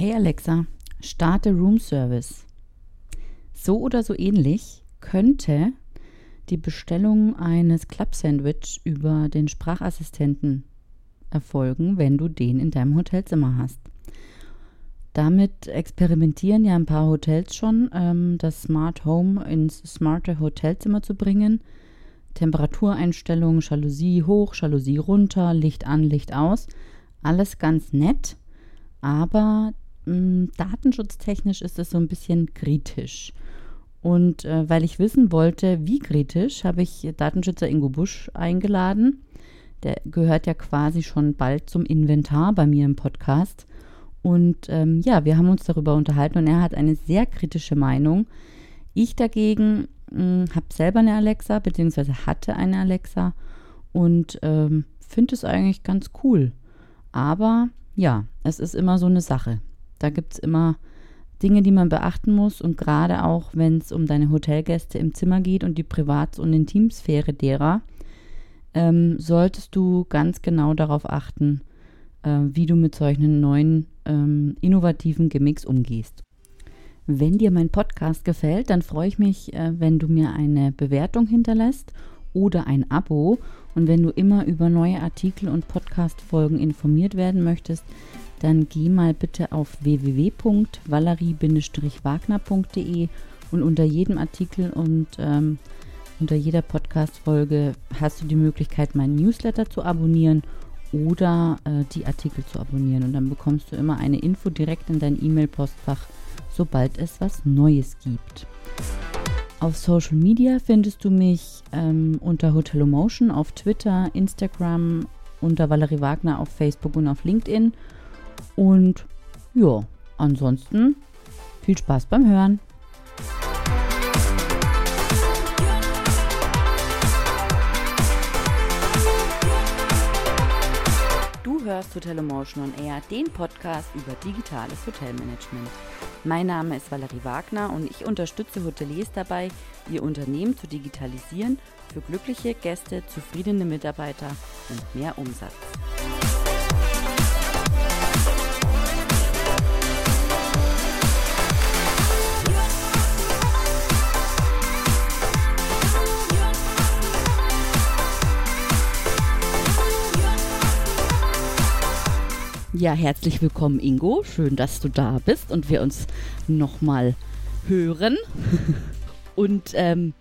Hey Alexa, starte Room Service. So oder so ähnlich könnte die Bestellung eines Club Sandwich über den Sprachassistenten erfolgen, wenn du den in deinem Hotelzimmer hast. Damit experimentieren ja ein paar Hotels schon, ähm, das Smart Home ins smarte Hotelzimmer zu bringen. Temperatureinstellungen, Jalousie hoch, Jalousie runter, Licht an, Licht aus. Alles ganz nett, aber mh, hm, datenschutztechnisch ist es so ein bisschen kritisch. Und äh, weil ich wissen wollte, wie kritisch, habe ich Datenschützer Ingo Busch eingeladen. Der gehört ja quasi schon bald zum Inventar bei mir im Podcast. Und ähm, ja, wir haben uns darüber unterhalten und er hat eine sehr kritische Meinung. Ich dagegen hm, habe selber eine Alexa, beziehungsweise hatte eine Alexa und ähm, finde es eigentlich ganz cool. Aber ja, es ist immer so eine Sache. Da gibt es immer Dinge, die man beachten muss und gerade auch, wenn es um deine Hotelgäste im Zimmer geht und die Privats- und Intimsphäre derer, ähm, solltest du ganz genau darauf achten, äh, wie du mit solchen neuen ähm, innovativen Gimmicks umgehst. Wenn dir mein Podcast gefällt, dann freue ich mich, äh, wenn du mir eine Bewertung hinterlässt oder ein Abo. Und wenn du immer über neue Artikel und Podcast-Folgen informiert werden möchtest, dann geh mal bitte auf www.valerie-wagner.de und unter jedem Artikel und ähm, unter jeder Podcast-Folge hast du die Möglichkeit, meinen Newsletter zu abonnieren oder äh, die Artikel zu abonnieren. Und dann bekommst du immer eine Info direkt in dein E-Mail-Postfach, sobald es was Neues gibt. Auf Social Media findest du mich ähm, unter Hotelomotion auf Twitter, Instagram, unter Valerie Wagner auf Facebook und auf LinkedIn. Und ja, ansonsten viel Spaß beim Hören. Du hörst Hotel Emotion on Air, den Podcast über digitales Hotelmanagement. Mein Name ist Valerie Wagner und ich unterstütze Hoteliers dabei, ihr Unternehmen zu digitalisieren für glückliche Gäste, zufriedene Mitarbeiter und mehr Umsatz. Ja, herzlich willkommen, Ingo. Schön, dass du da bist und wir uns nochmal hören. und ähm,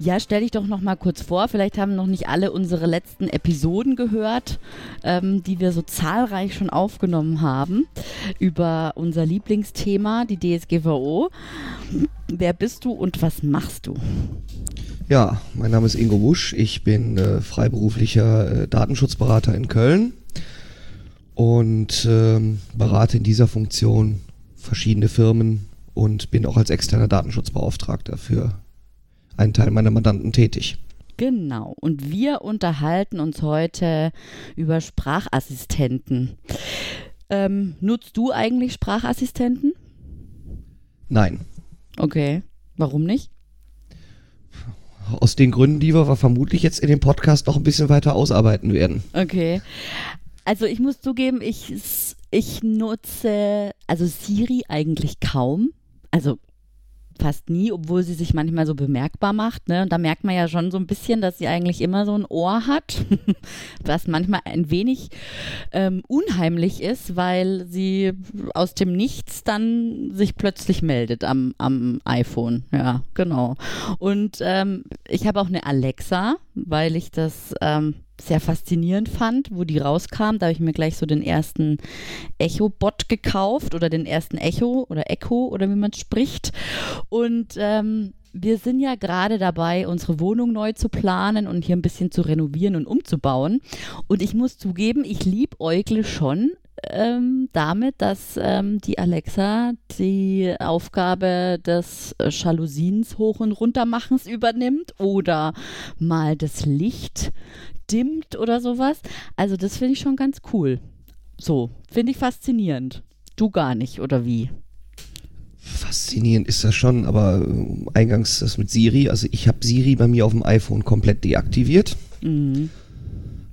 ja, stell dich doch noch mal kurz vor. Vielleicht haben noch nicht alle unsere letzten Episoden gehört, ähm, die wir so zahlreich schon aufgenommen haben über unser Lieblingsthema, die DSGVO. Wer bist du und was machst du? Ja, mein Name ist Ingo Busch. Ich bin äh, freiberuflicher äh, Datenschutzberater in Köln und ähm, berate in dieser Funktion verschiedene Firmen und bin auch als externer Datenschutzbeauftragter für einen Teil meiner Mandanten tätig. Genau. Und wir unterhalten uns heute über Sprachassistenten. Ähm, nutzt du eigentlich Sprachassistenten? Nein. Okay. Warum nicht? Aus den Gründen, die wir vermutlich jetzt in dem Podcast noch ein bisschen weiter ausarbeiten werden. Okay. Also ich muss zugeben, ich, ich nutze also Siri eigentlich kaum. Also fast nie, obwohl sie sich manchmal so bemerkbar macht. Ne? Und da merkt man ja schon so ein bisschen, dass sie eigentlich immer so ein Ohr hat, was manchmal ein wenig ähm, unheimlich ist, weil sie aus dem Nichts dann sich plötzlich meldet am, am iPhone. Ja, genau. Und ähm, ich habe auch eine Alexa, weil ich das ähm, sehr faszinierend fand, wo die rauskam. Da habe ich mir gleich so den ersten Echo-Bot gekauft oder den ersten Echo oder Echo oder wie man spricht. Und ähm, wir sind ja gerade dabei, unsere Wohnung neu zu planen und hier ein bisschen zu renovieren und umzubauen. Und ich muss zugeben, ich liebäugle schon ähm, damit, dass ähm, die Alexa die Aufgabe des äh, Jalousiens hoch und runtermachens übernimmt oder mal das Licht dimmt oder sowas. Also das finde ich schon ganz cool. So, finde ich faszinierend. Du gar nicht, oder wie? Faszinierend ist das schon, aber äh, eingangs das mit Siri, also ich habe Siri bei mir auf dem iPhone komplett deaktiviert. Mhm.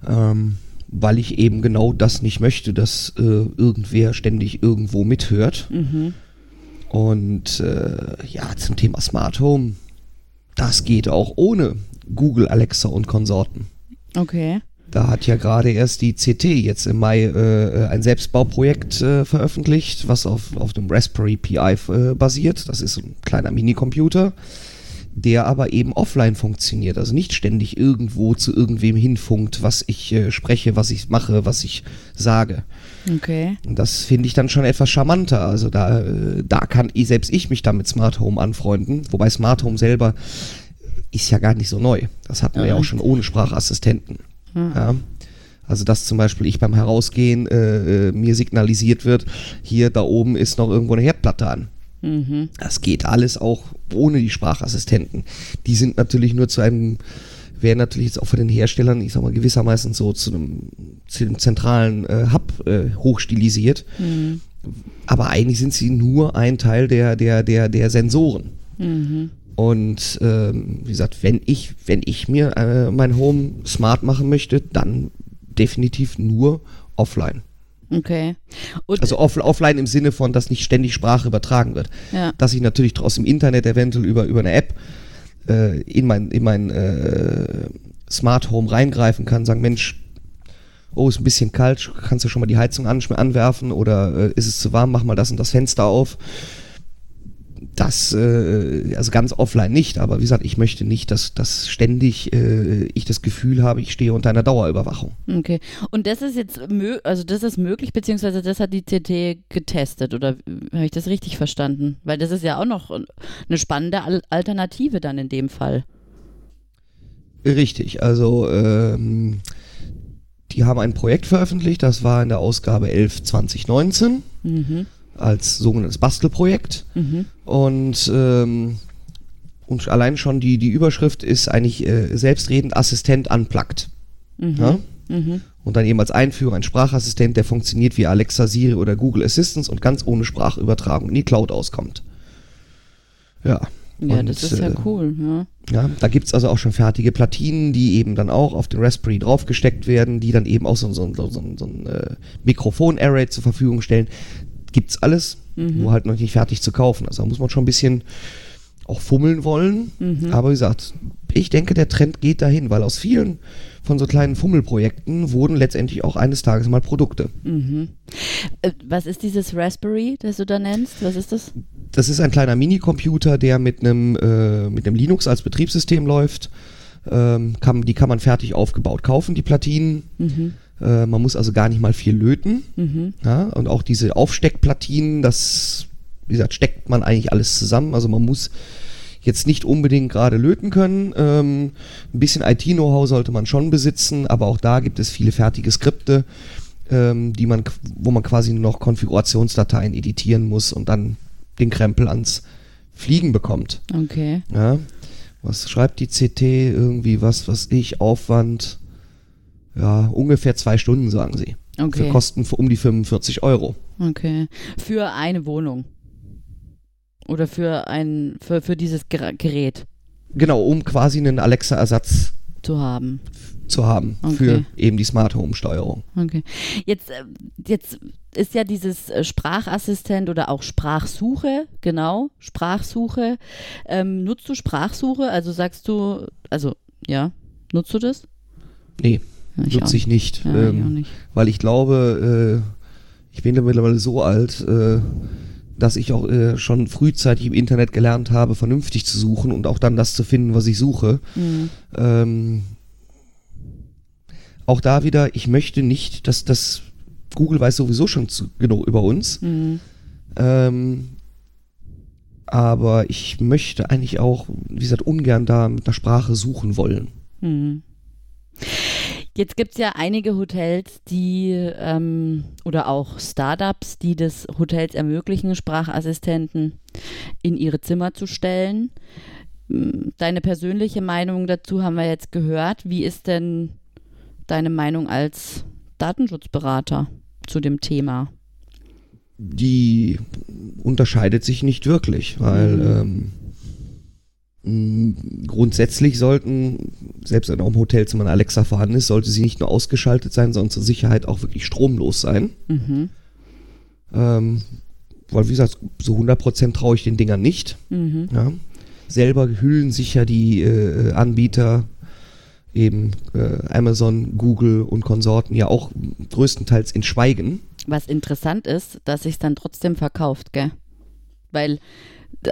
Ähm, weil ich eben genau das nicht möchte, dass äh, irgendwer ständig irgendwo mithört. Mhm. Und äh, ja, zum Thema Smart Home, das geht auch ohne Google, Alexa und Konsorten. Okay. Da hat ja gerade erst die CT jetzt im Mai äh, ein Selbstbauprojekt äh, veröffentlicht, was auf, auf dem Raspberry Pi äh, basiert. Das ist ein kleiner Minicomputer, der aber eben offline funktioniert. Also nicht ständig irgendwo zu irgendwem hinfunkt, was ich äh, spreche, was ich mache, was ich sage. Okay. Und das finde ich dann schon etwas charmanter. Also da, äh, da kann ich, selbst ich mich dann mit Smart Home anfreunden. Wobei Smart Home selber ist ja gar nicht so neu. Das hatten wir ja auch schon ohne Sprachassistenten. Ja. Also dass zum Beispiel ich beim Herausgehen äh, äh, mir signalisiert wird, hier da oben ist noch irgendwo eine Herdplatte an. Mhm. Das geht alles auch ohne die Sprachassistenten. Die sind natürlich nur zu einem, werden natürlich jetzt auch von den Herstellern, ich sag mal, gewissermaßen so zu einem, zu einem zentralen äh, Hub äh, hochstilisiert. Mhm. Aber eigentlich sind sie nur ein Teil der, der, der, der Sensoren. Mhm. Und ähm, wie gesagt, wenn ich, wenn ich mir äh, mein Home smart machen möchte, dann definitiv nur offline. Okay. Und, Also off, offline im Sinne von, dass nicht ständig Sprache übertragen wird. ja. Dass ich natürlich aus dem Internet eventuell über, über eine App äh, in mein, in mein äh, Smart Home reingreifen kann, sagen, Mensch, oh, ist ein bisschen kalt, kannst du schon mal die Heizung an, anwerfen oder äh, ist es zu warm, mach mal das und das Fenster auf. Das, äh, also ganz offline nicht, aber wie gesagt, ich möchte nicht, dass, dass ständig äh, ich das Gefühl habe, ich stehe unter einer Dauerüberwachung. Okay. Und das ist jetzt also das ist möglich, beziehungsweise das hat die CT getestet, oder habe ich das richtig verstanden? Weil das ist ja auch noch eine spannende Al Alternative dann in dem Fall. Richtig, also ähm, die haben ein Projekt veröffentlicht, das war in der Ausgabe 11 2019 Mhm. als sogenanntes Bastelprojekt Mhm. Und ähm, und allein schon die die Überschrift ist eigentlich äh, selbstredend Assistent unplugged. Mhm. Ja? Mhm. Und dann eben als Einführung ein Sprachassistent, der funktioniert wie Alexa, Siri oder Google Assistance und ganz ohne Sprachübertragung in die Cloud auskommt. Ja. Ja, Und, das ist ja äh, cool, ja. Ja, da gibt's also auch schon fertige Platinen, die eben dann auch auf den Raspberry draufgesteckt werden, die dann eben auch so, so, so, so, so ein äh, Mikrofon-Array zur Verfügung stellen. Gibt's alles, Mhm. nur halt noch nicht fertig zu kaufen. Also da muss man schon ein bisschen auch fummeln wollen. Mhm. Aber wie gesagt, ich denke, der Trend geht dahin, weil aus vielen von so kleinen Fummelprojekten wurden letztendlich auch eines Tages mal Produkte. Mhm. Äh, was ist dieses Raspberry, das du da nennst? Was ist das? Das ist ein kleiner Minicomputer, der mit einem äh, mit einem Linux als Betriebssystem läuft. Ähm, kann, die kann man fertig aufgebaut kaufen, die Platinen. Mhm. Äh, man muss also gar nicht mal viel löten. Mhm. Ja? Und auch diese Aufsteckplatinen, das, wie gesagt, steckt man eigentlich alles zusammen. Also man muss jetzt nicht unbedingt gerade löten können. Ähm, ein bisschen IT-Know-how sollte man schon besitzen, aber auch da gibt es viele fertige Skripte, ähm, die man, wo man quasi nur noch Konfigurationsdateien editieren muss und dann den Krempel ans Fliegen bekommt. Okay. Ja? Was schreibt die CT? Irgendwie was, was ich, Aufwand? Ja, ungefähr zwei Stunden, sagen sie. Für Okay. Kosten für um die 45 Euro. Okay. Für eine Wohnung. Oder für ein, für, für dieses Ger Gerät Genau, um quasi einen Alexa-Ersatz zu haben. zu haben Okay. für eben die Smart Home Steuerung. Okay. Jetzt, äh, jetzt ist ja dieses äh, Sprachassistent oder auch Sprachsuche, genau, Sprachsuche. Ähm, nutzt du Sprachsuche? Also sagst du, also ja, nutzt du das? Nee, Ja, nutze ich nicht, Ja, ich auch ähm, nicht. weil ich glaube, äh, ich bin da mittlerweile so alt, äh, dass ich auch äh, schon frühzeitig im Internet gelernt habe, vernünftig zu suchen und auch dann das zu finden, was ich suche. Mhm. Ähm, auch da wieder, ich möchte nicht, dass das Google weiß sowieso schon zu, genug über uns. Mhm. Ähm, aber ich möchte eigentlich auch, wie gesagt, ungern da mit einer Sprache suchen wollen. Mhm. Jetzt gibt es ja einige Hotels, die ähm, oder auch Startups, die das Hotels ermöglichen, Sprachassistenten in ihre Zimmer zu stellen. Mm, Deine persönliche Meinung dazu haben wir jetzt gehört. Wie ist denn deine Meinung als Datenschutzberater zu dem Thema? Die unterscheidet sich nicht wirklich, weil Mhm. ähm, Grundsätzlich sollten, selbst wenn auch im Hotelzimmer eine Alexa vorhanden ist, sollte sie nicht nur ausgeschaltet sein, sondern zur Sicherheit auch wirklich stromlos sein. Mhm. Ähm, weil, wie gesagt, so 100% traue ich den Dingern nicht. Mhm. Ja. Selber hüllen sich ja die äh, Anbieter, eben äh, Amazon, Google und Konsorten, ja auch größtenteils in Schweigen. Was interessant ist, dass sich dann trotzdem verkauft, gell? Weil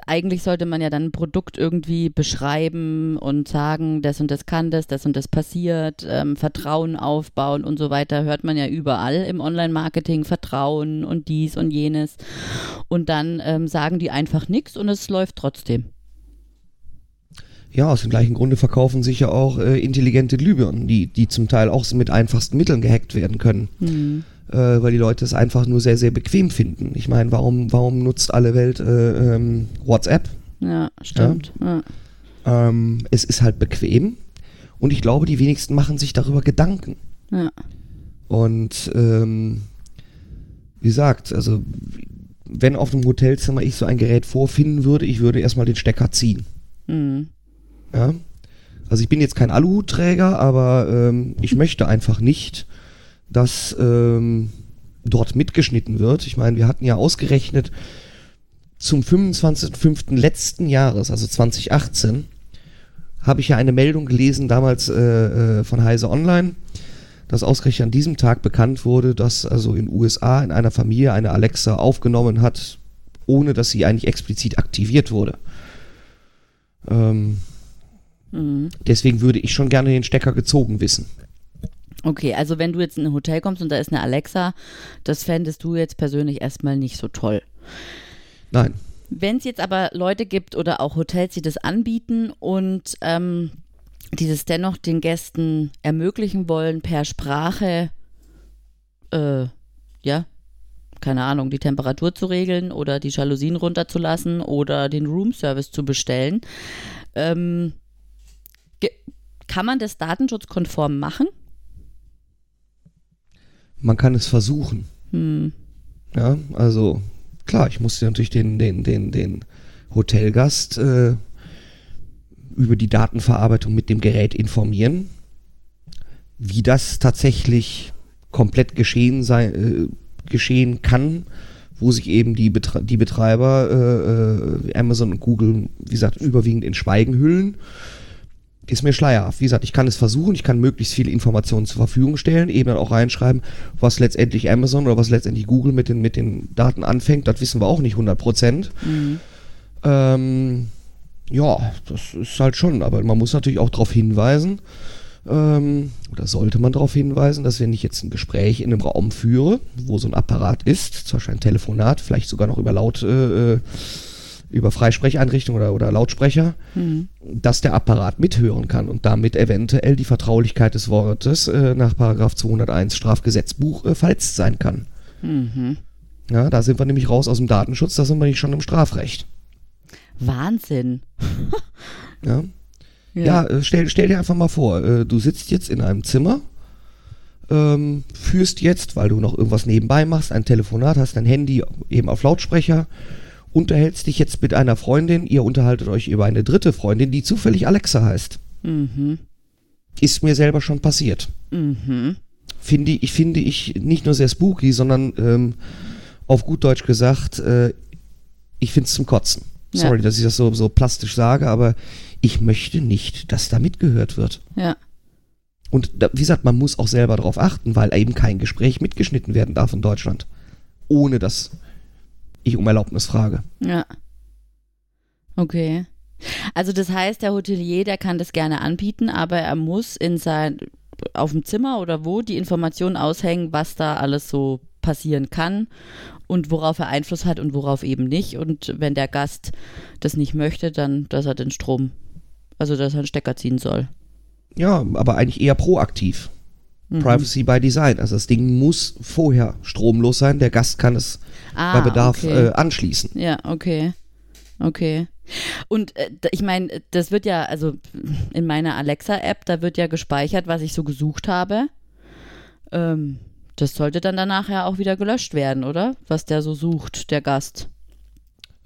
eigentlich sollte man ja dann ein Produkt irgendwie beschreiben und sagen, das und das kann das, das und das passiert, ähm, Vertrauen aufbauen und so weiter, hört man ja überall im Online-Marketing, Vertrauen und dies und jenes. Und dann ähm, sagen die einfach nichts und es läuft trotzdem. Ja, aus dem gleichen Grunde verkaufen sich ja auch äh, intelligente Glühbirnen, die, die zum Teil auch mit einfachsten Mitteln gehackt werden können. Mhm äh, weil die Leute es einfach nur sehr, sehr bequem finden. Ich meine, warum, warum nutzt alle Welt äh, ähm, WhatsApp? Ja, stimmt. Ja? Ja. Ähm, es ist halt bequem und ich glaube, die wenigsten machen sich darüber Gedanken. Ja. Und ähm, wie gesagt, also wenn auf einem Hotelzimmer ich so ein Gerät vorfinden würde, ich würde erstmal den Stecker ziehen. Mhm. Ja. Also ich bin jetzt kein Aluhutträger, aber ähm, ich möchte einfach nicht, dass ähm, dort mitgeschnitten wird. Ich meine, wir hatten ja ausgerechnet zum 25.05. letzten Jahres, also 2018, habe ich ja eine Meldung gelesen, damals äh, äh, von Heise Online, dass ausgerechnet an diesem Tag bekannt wurde, dass also in USA in einer Familie eine Alexa aufgenommen hat, ohne dass sie eigentlich explizit aktiviert wurde. Ähm, mhm. Deswegen würde ich schon gerne den Stecker gezogen wissen. Okay, also wenn du jetzt in ein Hotel kommst und da ist eine Alexa, das fändest du jetzt persönlich erstmal nicht so toll. Nein. Wenn es jetzt aber Leute gibt oder auch Hotels, die das anbieten und ähm, dieses dennoch den Gästen ermöglichen wollen, per Sprache, äh, ja, keine Ahnung, die Temperatur zu regeln oder die Jalousien runterzulassen oder den Roomservice zu bestellen, ähm, kann man das datenschutzkonform machen? Man kann es versuchen. Hm. Ja, also klar, ich musste natürlich den, den, den, den Hotelgast äh, über die Datenverarbeitung mit dem Gerät informieren. Wie das tatsächlich komplett geschehen sein, äh, geschehen kann, wo sich eben die, Betre die Betreiber äh, äh Amazon und Google, wie gesagt, überwiegend in Schweigen hüllen ist mir schleierhaft. Wie gesagt, ich kann es versuchen, ich kann möglichst viele Informationen zur Verfügung stellen, eben dann auch reinschreiben, was letztendlich Amazon oder was letztendlich Google mit den, mit den Daten anfängt, das wissen wir auch nicht 100 Prozent. Mhm. Ähm, ja, das ist halt schon, aber man muss natürlich auch darauf hinweisen, ähm, oder sollte man darauf hinweisen, dass wenn ich jetzt ein Gespräch in einem Raum führe, wo so ein Apparat ist, zum Beispiel ein Telefonat, vielleicht sogar noch über laut äh, äh über Freisprecheinrichtungen oder, oder Lautsprecher, mhm. dass der Apparat mithören kann und damit eventuell die Vertraulichkeit des Wortes äh, nach 201 Strafgesetzbuch äh, verletzt sein kann. Mhm. Ja, da sind wir nämlich raus aus dem Datenschutz, da sind wir nicht schon im Strafrecht. Wahnsinn. ja. Ja, ja äh, stell, stell, dir einfach mal vor, äh, du sitzt jetzt in einem Zimmer, ähm, führst jetzt, weil du noch irgendwas nebenbei machst, ein Telefonat, hast dein Handy eben auf Lautsprecher unterhältst dich jetzt mit einer Freundin, ihr unterhaltet euch über eine dritte Freundin, die zufällig Alexa heißt. Mhm. Ist mir selber schon passiert. Mhm. Finde ich, finde ich nicht nur sehr spooky, sondern ähm, auf gut Deutsch gesagt, äh, ich finde es zum Kotzen. Sorry, ja. dass ich das so, so plastisch sage, aber ich möchte nicht, dass da mitgehört wird. Ja. Und da, wie gesagt, man muss auch selber darauf achten, weil eben kein Gespräch mitgeschnitten werden darf in Deutschland. Ohne dass ich um Erlaubnis frage. Ja. Okay. Also das heißt, der Hotelier, der kann das gerne anbieten, aber er muss in sein auf dem Zimmer oder wo die Informationen aushängen, was da alles so passieren kann und worauf er Einfluss hat und worauf eben nicht. Und wenn der Gast das nicht möchte, dann, dass er den Strom, also dass er einen Stecker ziehen soll. Ja, aber eigentlich eher proaktiv. Mhm. Privacy by Design. Also das Ding muss vorher stromlos sein. Der Gast kann es ah, bei Bedarf okay. äh, anschließen. Ja, okay. Okay. Und äh, ich meine, das wird ja, also in meiner Alexa-App, da wird ja gespeichert, was ich so gesucht habe. Ähm, das sollte dann danach ja auch wieder gelöscht werden, oder? Was der so sucht, der Gast.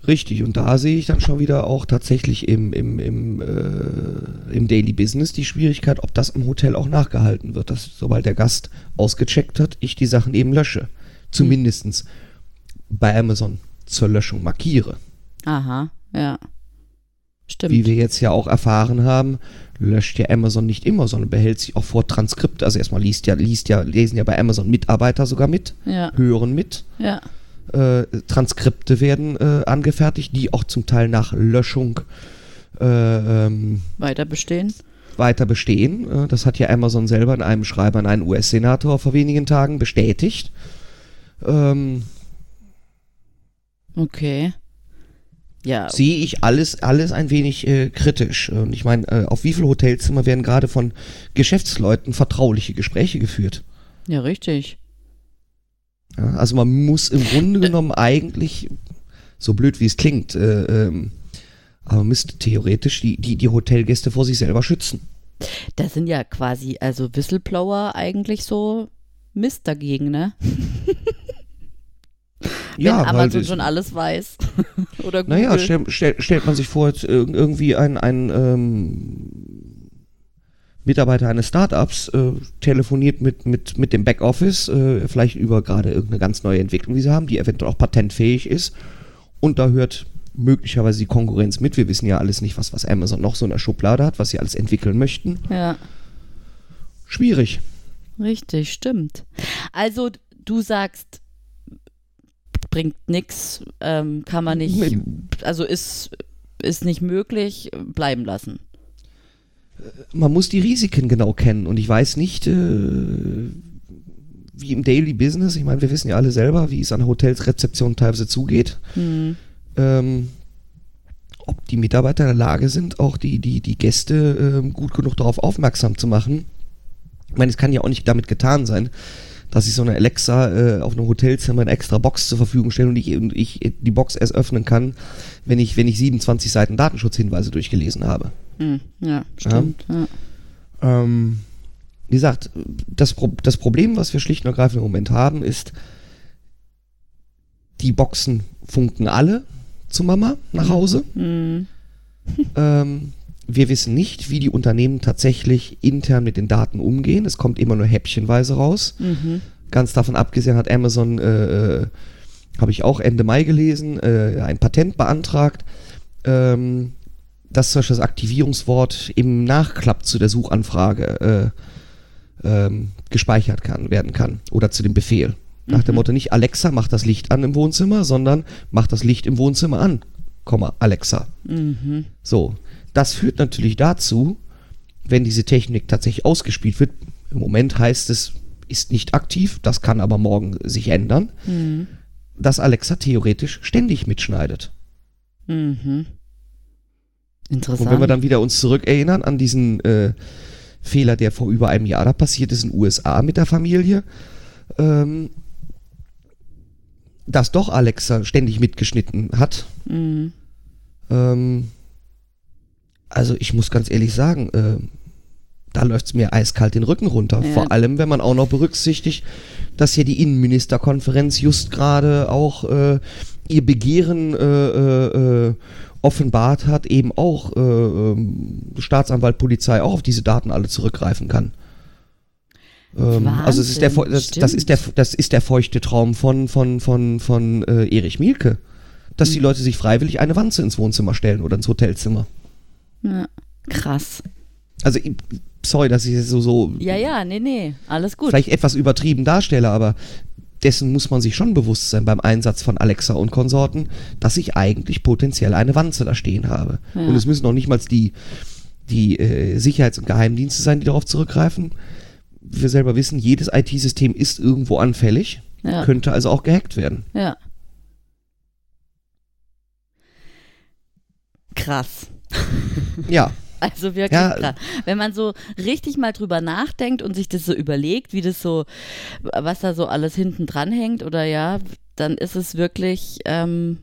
Richtig, und da sehe ich dann schon wieder auch tatsächlich im, im, im, äh, im Daily Business die Schwierigkeit, ob das im Hotel auch nachgehalten wird, dass sobald der Gast ausgecheckt hat, ich die Sachen eben lösche. Zumindestens bei Amazon zur Löschung markiere. Aha, ja. Stimmt. Wie wir jetzt ja auch erfahren haben, löscht ja Amazon nicht immer, sondern behält sich auch vor Transkript. Also erstmal liest ja, liest ja, lesen ja bei Amazon Mitarbeiter sogar mit, ja. hören mit. Ja. Äh, Transkripte werden äh, angefertigt, die auch zum Teil nach Löschung äh, ähm, Weiter bestehen. weiter bestehen. Äh, das hat ja Amazon selber in einem Schreiben an einen US-Senator vor wenigen Tagen bestätigt. Ähm, Okay. Ja. sehe ich alles, alles ein wenig äh, kritisch. Und ich meine, äh, auf wie viele Hotelzimmer werden gerade von Geschäftsleuten vertrauliche Gespräche geführt? Ja, richtig. Ja, also man muss im Grunde genommen eigentlich, so blöd wie es klingt, äh, ähm, aber man müsste theoretisch die, die, die Hotelgäste vor sich selber schützen. Das sind ja quasi, also Whistleblower eigentlich so Mist dagegen, ne? Wenn ja, Amazon schon alles weiß. Oder Google. naja, stell, stell, stellt man sich vor, irgendwie ein, ein ähm, Mitarbeiter eines Startups äh, telefoniert mit, mit, mit dem Backoffice, äh, vielleicht über gerade irgendeine ganz neue Entwicklung, die sie haben, die eventuell auch patentfähig ist. Und da hört möglicherweise die Konkurrenz mit. Wir wissen ja alles nicht, was, was Amazon noch so in der Schublade hat, was sie alles entwickeln möchten. Ja, Schwierig. richtig, stimmt. Also du sagst, bringt nix, ähm, kann man nicht, also ist, ist nicht möglich, bleiben lassen. Man muss die Risiken genau kennen und ich weiß nicht, äh, wie im Daily Business, ich meine, wir wissen ja alle selber, wie es an Hotelsrezeptionen teilweise zugeht, Hm. ähm, ob die Mitarbeiter in der Lage sind, auch die, die, die Gäste ähm, gut genug darauf aufmerksam zu machen. Ich meine, es kann ja auch nicht damit getan sein, dass ich so eine Alexa äh, auf einem Hotelzimmer eine extra Box zur Verfügung stelle und ich, und ich die Box erst öffnen kann, wenn ich, wenn ich 27 Seiten Datenschutzhinweise durchgelesen habe. Hm. Ja, stimmt. Ja. Ähm, wie gesagt, das, Pro das Problem, was wir schlicht und ergreifend im Moment haben, ist, die Boxen funken alle zu Mama nach Hause. Hm. Ähm, wir wissen nicht, wie die Unternehmen tatsächlich intern mit den Daten umgehen. Es kommt immer nur häppchenweise raus. Mhm. Ganz davon abgesehen hat Amazon, äh, äh, habe ich auch Ende Mai gelesen, äh, ein Patent beantragt, ähm, dass zum Beispiel das Aktivierungswort im Nachklapp zu der Suchanfrage äh, ähm, gespeichert kann, werden kann oder zu dem Befehl. Nach dem Motto nicht Alexa, mach das Licht an im Wohnzimmer, sondern mach das Licht im Wohnzimmer an, Komma, Alexa. Mhm. So, das führt natürlich dazu, wenn diese Technik tatsächlich ausgespielt wird, im Moment heißt es, ist nicht aktiv, das kann aber morgen sich ändern, Mhm. dass Alexa theoretisch ständig mitschneidet. Mhm. Interessant. Und wenn wir dann wieder uns zurückerinnern an diesen äh, Fehler, der vor über einem Jahr da passiert ist in den USA mit der Familie, ähm, dass doch Alexa ständig mitgeschnitten hat, mhm. Ähm, also ich muss ganz ehrlich sagen, äh, da läuft es mir eiskalt den Rücken runter. Ja. Vor allem, wenn man auch noch berücksichtigt, dass hier die Innenministerkonferenz just gerade auch äh, ihr Begehren äh, äh, offenbart hat, eben auch äh, ähm, Staatsanwalt, Polizei auch auf diese Daten alle zurückgreifen kann. Ähm, also es ist der, das, das ist der, das ist der feuchte Traum von von von von äh, Erich Mielke, dass die Leute sich freiwillig eine Wanze ins Wohnzimmer stellen oder ins Hotelzimmer. ja. Krass. Also ich- sorry, dass ich es so so Ja, ja, nee, nee, alles gut. vielleicht etwas übertrieben darstelle, aber dessen muss man sich schon bewusst sein beim Einsatz von Alexa und Konsorten, dass ich eigentlich potenziell eine Wanze da stehen habe. Ja. Und es müssen noch nicht mal die die äh, Sicherheits- und Geheimdienste sein, die darauf zurückgreifen. Wir selber wissen, jedes IT-System ist irgendwo anfällig, Ja. könnte also auch gehackt werden. Ja. Krass. Ja, Also wirklich Ja. krass. Wenn man so richtig mal drüber nachdenkt und sich das so überlegt, wie das so, was da so alles hinten dran hängt oder ja, dann ist es wirklich ähm,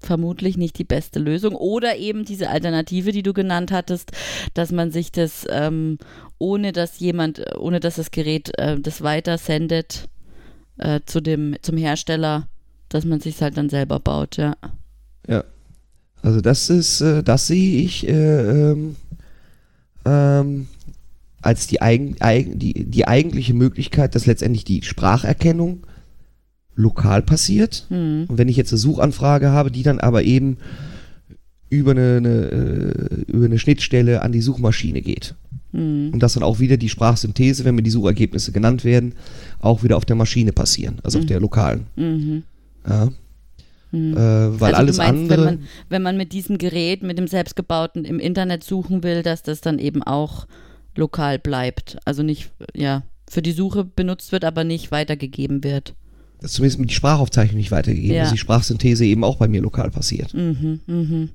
vermutlich nicht die beste Lösung. Oder eben diese Alternative, die du genannt hattest, dass man sich das, ähm, ohne dass jemand, ohne dass das Gerät äh, das weiter sendet äh, zu dem, zum Hersteller, dass man sich halt dann selber baut, ja. Ja. Also das ist, äh, das sehe ich äh, ähm, ähm, als die, eigen, eigen, die, die eigentliche Möglichkeit, dass letztendlich die Spracherkennung lokal passiert. Hm. Und wenn ich jetzt eine Suchanfrage habe, die dann aber eben über eine, eine, äh, über eine Schnittstelle an die Suchmaschine geht. Hm. Und dass dann auch wieder die Sprachsynthese, wenn mir die Suchergebnisse genannt werden, auch wieder auf der Maschine passieren, also auf der lokalen. Mhm. Ja. Hm. Äh, weil also alles du meinst, andere. Wenn man, wenn man mit diesem Gerät, mit dem selbstgebauten im Internet suchen will, dass das dann eben auch lokal bleibt. Also nicht, ja, für die Suche benutzt wird, aber nicht weitergegeben wird. dass zumindest die Sprachaufzeichnung nicht weitergegeben, Ja. dass die Sprachsynthese eben auch bei mir lokal passiert. Mhm, mhm.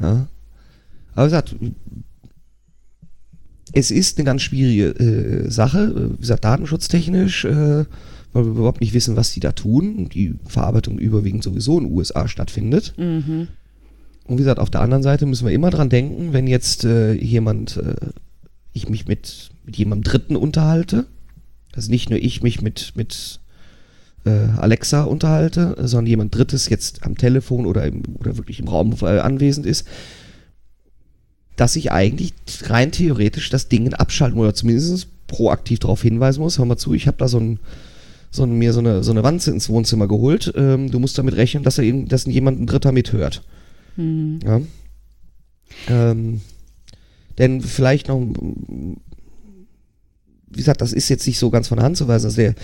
Ja. Aber wie gesagt, es ist eine ganz schwierige äh, Sache, wie gesagt, datenschutztechnisch, äh, weil wir überhaupt nicht wissen, was die da tun. Die Verarbeitung überwiegend sowieso in den USA stattfindet. Mhm. Und wie gesagt, auf der anderen Seite müssen wir immer dran denken, wenn jetzt äh, jemand, äh, ich mich mit, mit jemandem Dritten unterhalte, also nicht nur ich mich mit, mit äh, Alexa unterhalte, sondern jemand Drittes jetzt am Telefon oder, im, oder wirklich im Raum anwesend ist, dass ich eigentlich rein theoretisch das Ding abschalten oder zumindest proaktiv darauf hinweisen muss. Hör mal zu, ich habe da so ein, so mir so eine, so eine Wanze ins Wohnzimmer geholt. Ähm, du musst damit rechnen, dass, er, eben- dass jemand ein Dritter mithört. Mhm. Ja. Ähm, denn vielleicht noch, wie gesagt, das ist jetzt nicht so ganz von der Hand zu weisen. Also der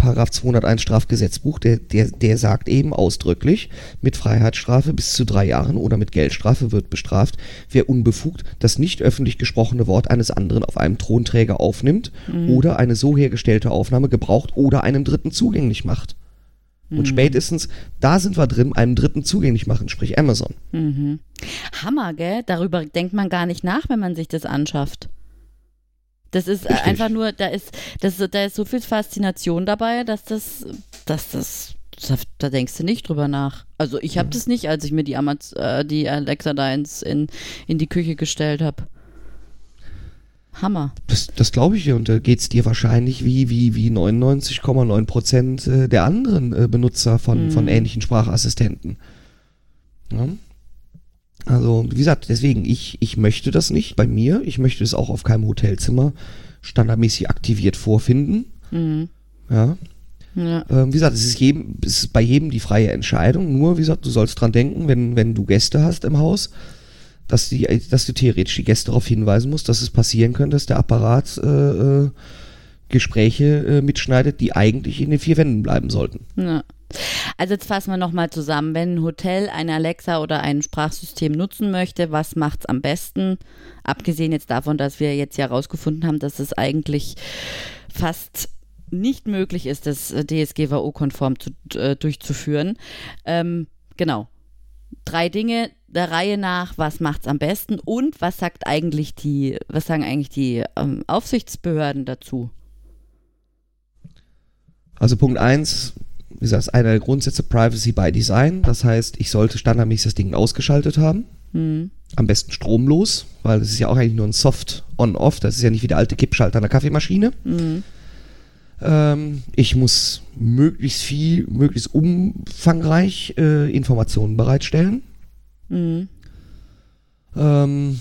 Paragraph 201 Strafgesetzbuch, der, der, der sagt eben ausdrücklich, mit Freiheitsstrafe bis zu drei Jahren oder mit Geldstrafe wird bestraft, wer unbefugt das nicht öffentlich gesprochene Wort eines anderen auf einem Thronträger aufnimmt oder eine so hergestellte Aufnahme gebraucht oder einem Dritten zugänglich macht. Und spätestens, da sind wir drin, einem Dritten zugänglich machen, sprich Amazon. Mhm. Hammer, gell? Darüber denkt man gar nicht nach, wenn man sich das anschafft. Das ist äh, Richtig. einfach nur, da ist, das, da ist so viel Faszination dabei, dass das, dass das, da, denkst du nicht drüber nach. Also ich habe das nicht, als ich mir die, Amaz äh, die Alexa da ins, in, in die Küche gestellt habe. Hammer. Das, das glaube ich dir und da geht es dir wahrscheinlich wie, wie, wie 99,9 Prozent äh, der anderen äh, Benutzer von, von ähnlichen Sprachassistenten. Ja? Also, wie gesagt, deswegen, ich, ich möchte das nicht bei mir. Ich möchte es auch auf keinem Hotelzimmer standardmäßig aktiviert vorfinden. Mhm. Ja. Ja. Ähm, wie gesagt, es ist, jedem, es ist bei jedem die freie Entscheidung. Nur, wie gesagt, du sollst dran denken, wenn, wenn du Gäste hast im Haus, dass, die, dass du theoretisch die Gäste darauf hinweisen musst, dass es passieren könnte, dass der Apparat äh, äh, Gespräche äh, mitschneidet, die eigentlich in den vier Wänden bleiben sollten. Ja. Also jetzt fassen wir nochmal zusammen. Wenn ein Hotel eine Alexa oder ein Sprachsystem nutzen möchte, was macht's am besten? Abgesehen jetzt davon, dass wir jetzt ja herausgefunden haben, dass es eigentlich fast nicht möglich ist, das DSGVO-konform äh, durchzuführen. Ähm, genau. Drei Dinge der Reihe nach, was macht's am besten und was sagt eigentlich die, was sagen eigentlich die ähm, Aufsichtsbehörden dazu? Also Punkt eins, wie gesagt, ist einer der Grundsätze Privacy by Design. Das heißt, ich sollte standardmäßig das Ding ausgeschaltet haben. Hm. Am besten stromlos, weil es ist ja auch eigentlich nur ein Soft On-Off. Das ist ja nicht wie der alte Kippschalter der Kaffeemaschine. Mhm. Ähm, ich muss möglichst viel, möglichst umfangreich äh, Informationen bereitstellen. Mhm. Ähm,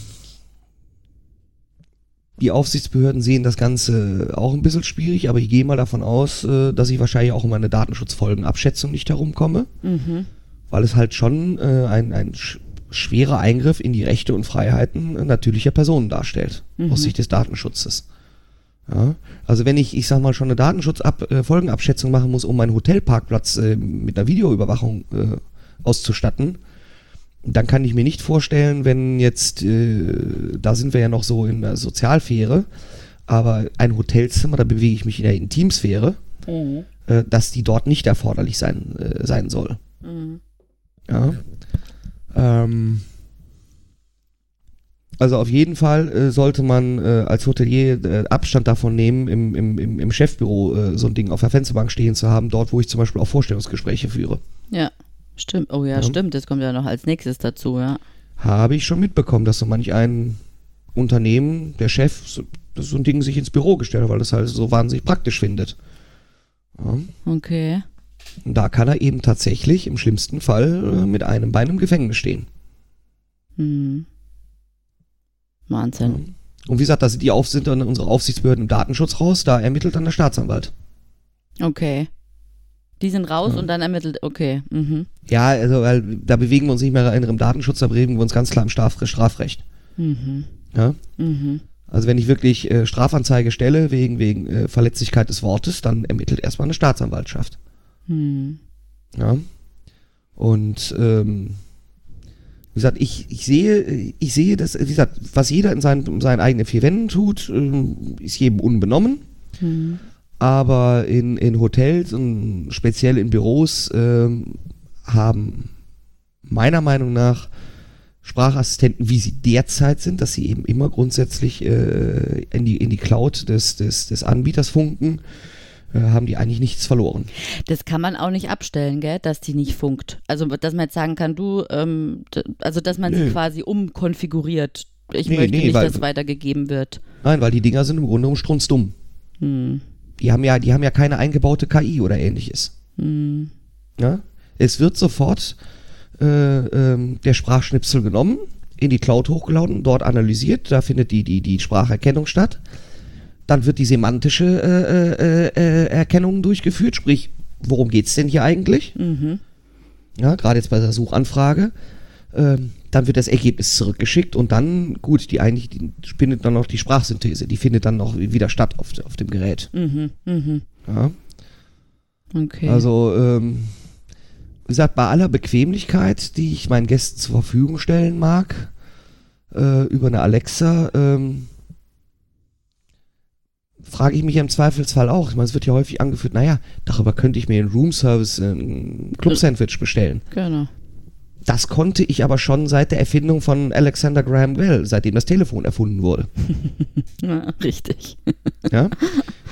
die Aufsichtsbehörden sehen das Ganze auch ein bisschen schwierig, aber ich gehe mal davon aus, äh, dass ich wahrscheinlich auch um eine Datenschutzfolgenabschätzung nicht herumkomme, Mhm. weil es halt schon äh, ein, ein sch schwerer Eingriff in die Rechte und Freiheiten äh, natürlicher Personen darstellt, aus Sicht des Datenschutzes. Ja, also wenn ich, ich sag mal, schon eine Datenschutzfolgenabschätzung machen muss, um meinen Hotelparkplatz äh, mit einer Videoüberwachung äh, auszustatten, dann kann ich mir nicht vorstellen, wenn jetzt, äh, da sind wir ja noch so in der Sozialsphäre, aber ein Hotelzimmer, da bewege ich mich in der Intimsphäre, Mhm. äh, dass die dort nicht erforderlich sein, äh, sein soll. Mhm. Ja. Ähm, also auf jeden Fall äh, sollte man äh, als Hotelier äh, Abstand davon nehmen, im, im, im, Chefbüro so ein Ding auf der Fensterbank stehen zu haben, dort wo ich zum Beispiel auch Vorstellungsgespräche führe. Ja, stimmt. Oh ja, Ja. stimmt. Das kommt ja noch als nächstes dazu, ja. Habe ich schon mitbekommen, dass so manch ein Unternehmen, der Chef, so, so ein Ding sich ins Büro gestellt hat, weil das halt so wahnsinnig praktisch findet. Ja. Okay. Und da kann er eben tatsächlich im schlimmsten Fall äh, mit einem Bein im Gefängnis stehen. Hm. Wahnsinn. Und wie gesagt, da sind die Auf sind dann unsere Aufsichtsbehörden im Datenschutz raus, da ermittelt dann der Staatsanwalt. Okay. Die sind raus Ja. und dann ermittelt. Okay. Mhm. Ja, also weil da bewegen wir uns nicht mehr in im Datenschutz, da bewegen wir uns ganz klar im Straf Strafrecht. Mhm. Ja? Mhm. Also wenn ich wirklich äh, Strafanzeige stelle wegen, wegen äh, Verletzlichkeit des Wortes, dann ermittelt erstmal eine Staatsanwaltschaft. Hm. Ja. Und ähm, wie gesagt, ich, ich sehe, ich sehe, dass, wie gesagt, was jeder in seinen, in seinen eigenen vier Wänden tut, ähm, ist jedem unbenommen. Hm. Aber in, in Hotels und speziell in Büros ähm, haben meiner Meinung nach Sprachassistenten, wie sie derzeit sind, dass sie eben immer grundsätzlich äh, in, die, in die Cloud des, des, des Anbieters funken, äh, haben die eigentlich nichts verloren. Das kann man auch nicht abstellen, gell, dass die nicht funkt. Also, dass man jetzt sagen kann, du, ähm, also, dass man Nö. sie quasi umkonfiguriert. Ich Nee, möchte nee, nicht, weil- dass weitergegeben wird. Nein, weil die Dinger sind im Grunde genommen strunzdumm. Hm. Die haben ja, die haben ja keine eingebaute KI oder ähnliches. Hm. Ja? Es wird sofort äh, ähm, der Sprachschnipsel genommen, in die Cloud hochgeladen, dort analysiert, da findet die, die, die Spracherkennung statt. Dann wird die semantische äh, äh, äh, Erkennung durchgeführt, sprich, worum geht's denn hier eigentlich? Mhm. Ja, gerade jetzt bei der Suchanfrage. Ähm, dann wird das Ergebnis zurückgeschickt und dann, gut, die eigentlich die findet dann noch die Sprachsynthese, die findet dann noch wieder statt auf, auf dem Gerät. Mhm. Mhm. Ja. Okay. Also, ähm, wie gesagt, bei aller Bequemlichkeit, die ich meinen Gästen zur Verfügung stellen mag, äh, über eine Alexa, ähm, frage ich mich im Zweifelsfall auch. Ich meine, es wird ja häufig angeführt, naja, darüber könnte ich mir einen Room-Service, ein Club-Sandwich bestellen. genau. Das konnte ich aber schon seit der Erfindung von Alexander Graham Bell, seitdem das Telefon erfunden wurde. Ja, richtig. Ja?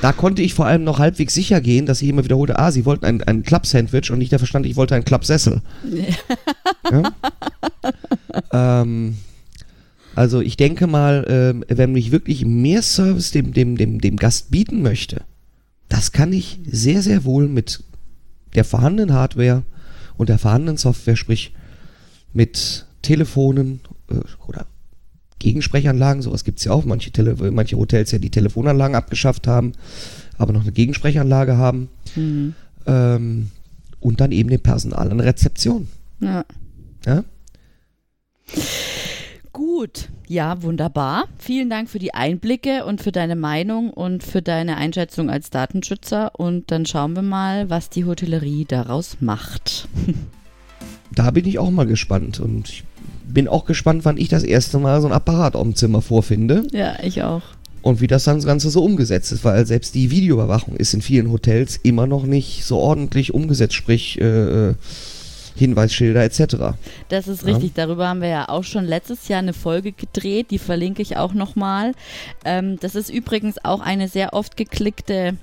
Da konnte ich vor allem noch halbwegs sicher gehen, dass ich immer wiederholte, ah, sie wollten ein, ein Club-Sandwich und nicht der Verstand, ich wollte einen Club-Sessel. Ja? ähm, also ich denke mal, ähm, wenn ich wirklich mehr Service dem, dem, dem, dem Gast bieten möchte, das kann ich sehr, sehr wohl mit der vorhandenen Hardware und der vorhandenen Software, sprich mit Telefonen äh, oder Gegensprechanlagen, sowas gibt es ja auch. Manche, Tele manche Hotels ja die Telefonanlagen abgeschafft haben, aber noch eine Gegensprechanlage haben. Mhm. Ähm, und dann eben den Personal an Rezeption. Ja. Ja? Gut, ja, wunderbar. Vielen Dank für die Einblicke und für deine Meinung und für deine Einschätzung als Datenschützer. Und dann schauen wir mal, was die Hotellerie daraus macht. Da bin ich auch mal gespannt. Und ich bin auch gespannt, wann ich das erste Mal so ein Apparat auf dem Zimmer vorfinde Ja, ich auch. und wie das dann das Ganze so umgesetzt ist, weil selbst die Videoüberwachung ist in vielen Hotels immer noch nicht so ordentlich umgesetzt, sprich äh, äh, Hinweisschilder etc. Das ist Ja. richtig. Darüber haben wir ja auch schon letztes Jahr eine Folge gedreht. Die verlinke ich auch nochmal. Ähm, das ist übrigens auch eine sehr oft geklickte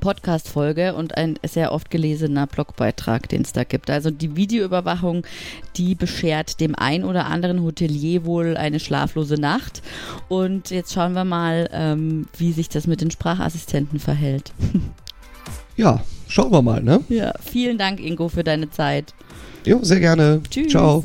Podcast-Folge und ein sehr oft gelesener Blogbeitrag, den es da gibt. Also die Videoüberwachung, die beschert dem ein oder anderen Hotelier wohl eine schlaflose Nacht. Und jetzt schauen wir mal, ähm, wie sich das mit den Sprachassistenten verhält. Ja, schauen wir mal, ne? Ja, vielen Dank, Ingo, für deine Zeit. Jo, sehr gerne. Tschüss. Ciao.